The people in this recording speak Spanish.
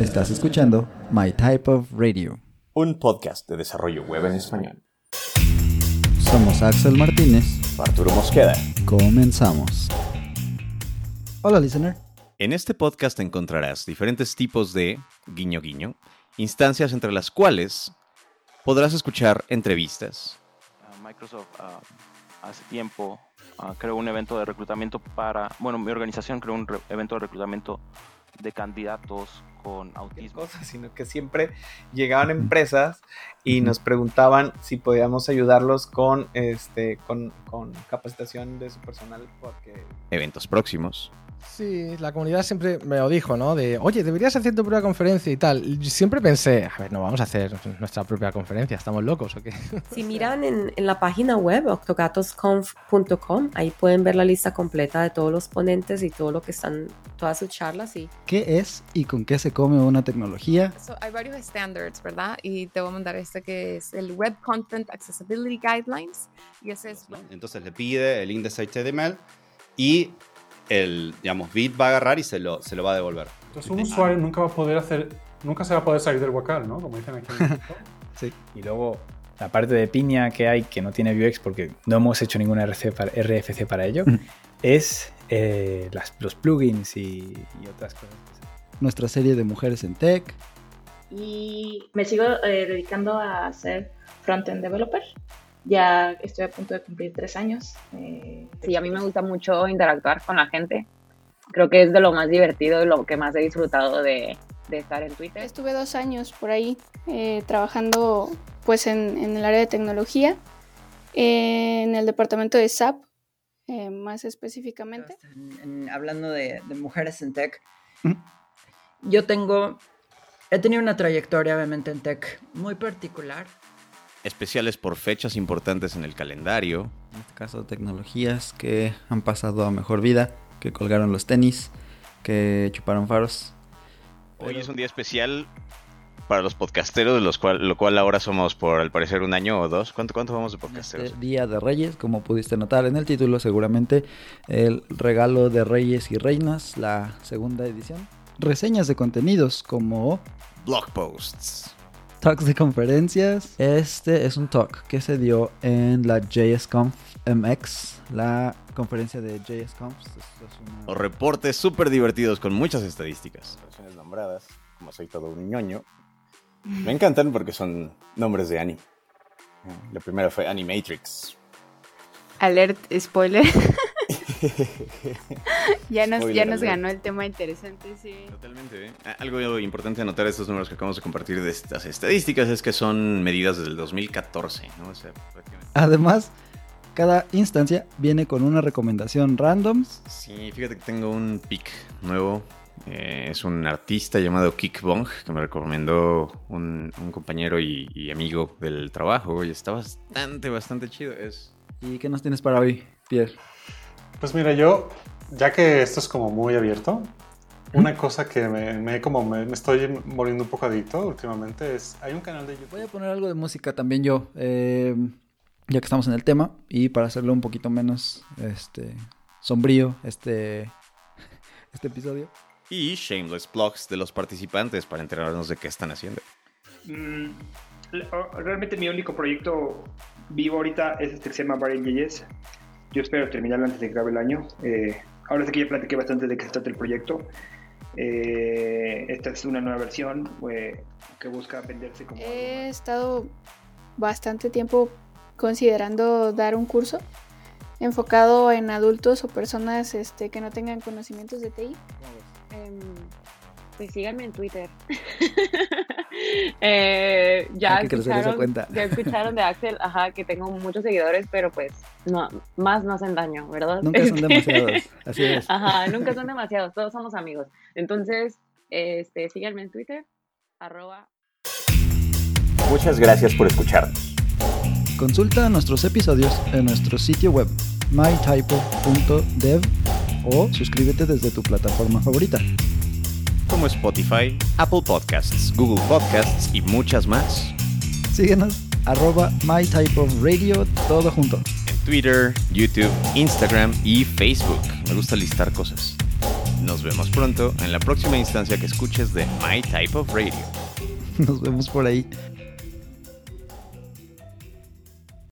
Estás escuchando My Type of Radio. Un podcast de desarrollo web en español. Somos Axel Martínez. Arturo Mosqueda. Comenzamos. Hola, listener. En este podcast encontrarás diferentes tipos de, guiño guiño, instancias entre las cuales podrás escuchar entrevistas. Uh, Microsoft uh, hace tiempo uh, creó un evento de reclutamiento para, bueno, mi organización creó un evento de reclutamiento de candidatos con autismo. cosas, sino que siempre llegaban empresas y nos preguntaban si podíamos ayudarlos con este con, con capacitación de su personal porque Eventos próximos. Sí, la comunidad siempre me lo dijo, ¿no? De, oye, deberías hacer tu propia conferencia y tal. Y siempre pensé, a ver, no vamos a hacer nuestra propia conferencia, ¿estamos locos o qué? Si miran en, en la página web octogatosconf.com, ahí pueden ver la lista completa de todos los ponentes y todo lo que están, todas sus charlas y ¿Qué es y con qué se come una tecnología? So, hay varios standards, ¿verdad? Y te voy a mandar este que es el Web Content Accessibility Guidelines. Y ese es... Entonces le pide el index HTML y el, digamos, bit va a agarrar y se lo, se lo va a devolver. Entonces un usuario nunca va a poder hacer, nunca se va a poder salir del huacal, ¿no? Como dicen aquí en México. Y luego la parte de piña que hay que no tiene Vuex porque no hemos hecho ninguna RC para- RFC para ello es eh, las- los plugins y, y otras cosas. Nuestra serie de mujeres en tech. y me sigo eh, dedicando a ser front-end developer. Ya estoy a punto de cumplir tres años. eh, Sí, a mí me gusta mucho interactuar con la gente. Creo que es de lo más divertido y lo que más he disfrutado de, de estar en Twitter. Estuve dos años por ahí eh, trabajando pues en, en el área de tecnología, eh, en el departamento de SAP, eh, más específicamente. En- en- hablando de, de mujeres en tech, Mm. yo tengo, he tenido una trayectoria obviamente en tech muy particular. Especiales por fechas importantes en el calendario. En este caso, tecnologías que han pasado a mejor vida, que colgaron los tenis, que chuparon faros. Hoy es un día especial para los podcasteros, los cual, lo cual ahora somos por al parecer un año o dos. ¿Cuánto, cuánto vamos de podcasteros? Este Día de Reyes, como pudiste notar en el título, seguramente el regalo de Reyes y Reinas, la segunda edición. Reseñas de contenidos como Blog posts. Talks de conferencias. Este es un talk que se dio en la JSConf MX, la conferencia de JSConf. Esto es una- O reportes súper divertidos con muchas estadísticas. Versiones nombradas, como soy todo un ñoño. Me encantan porque son nombres de anime. La primera fue Animatrix. Alert, spoiler. ya nos, Spoiler ya nos ganó el tema interesante, sí. Totalmente. ¿eh? Ah, Algo importante anotar de estos números que acabamos de compartir de estas estadísticas es que son medidas desde el 2014, ¿no? O sea, prácticamente. Además, cada instancia viene con una recomendación random. Sí, fíjate que tengo un pick nuevo. Eh, es un artista llamado Kik Bong que me recomendó un, un compañero y, y amigo del trabajo y está bastante, bastante chido. Es ¿Y qué nos tienes para hoy, Pierre? Pues mira, yo, ya que esto es como muy abierto, una cosa que me, me como me, me estoy volviendo un poco adicto últimamente es, hay un canal de YouTube. Voy a poner algo de música también yo, eh, ya que estamos en el tema, y para hacerlo un poquito menos este, sombrío este, este episodio. y shameless blogs de los participantes para enterarnos de qué están haciendo. Mm, realmente mi único proyecto vivo ahorita es este que se llama JS. Yo espero terminarlo antes de que acabe el año. Eh, ahora sí que ya platiqué bastante de qué se trata el proyecto. Eh, esta es una nueva versión eh, que busca venderse como... He estado bastante tiempo considerando dar un curso enfocado en adultos o personas este, que no tengan conocimientos de TI. Em, pues síganme en Twitter. Eh, ya, Hay que crecer esa escucharon, cuenta. ya escucharon de Axel, ajá, que tengo muchos seguidores, pero pues no, más no hacen daño, ¿verdad? Nunca son demasiados, así es. Ajá, nunca son demasiados, todos somos amigos. Entonces, este, síganme en Twitter, arroba Muchas gracias por escucharnos. Consulta nuestros episodios en nuestro sitio web mytypo.dev o suscríbete desde tu plataforma favorita. Como Spotify, Apple Podcasts, Google Podcasts y muchas más. Síguenos, arroba mytypeofradio, todo junto. En Twitter, YouTube, Instagram y Facebook. Me gusta listar cosas. Nos vemos pronto en la próxima instancia que escuches de My Type of Radio. Nos vemos por ahí.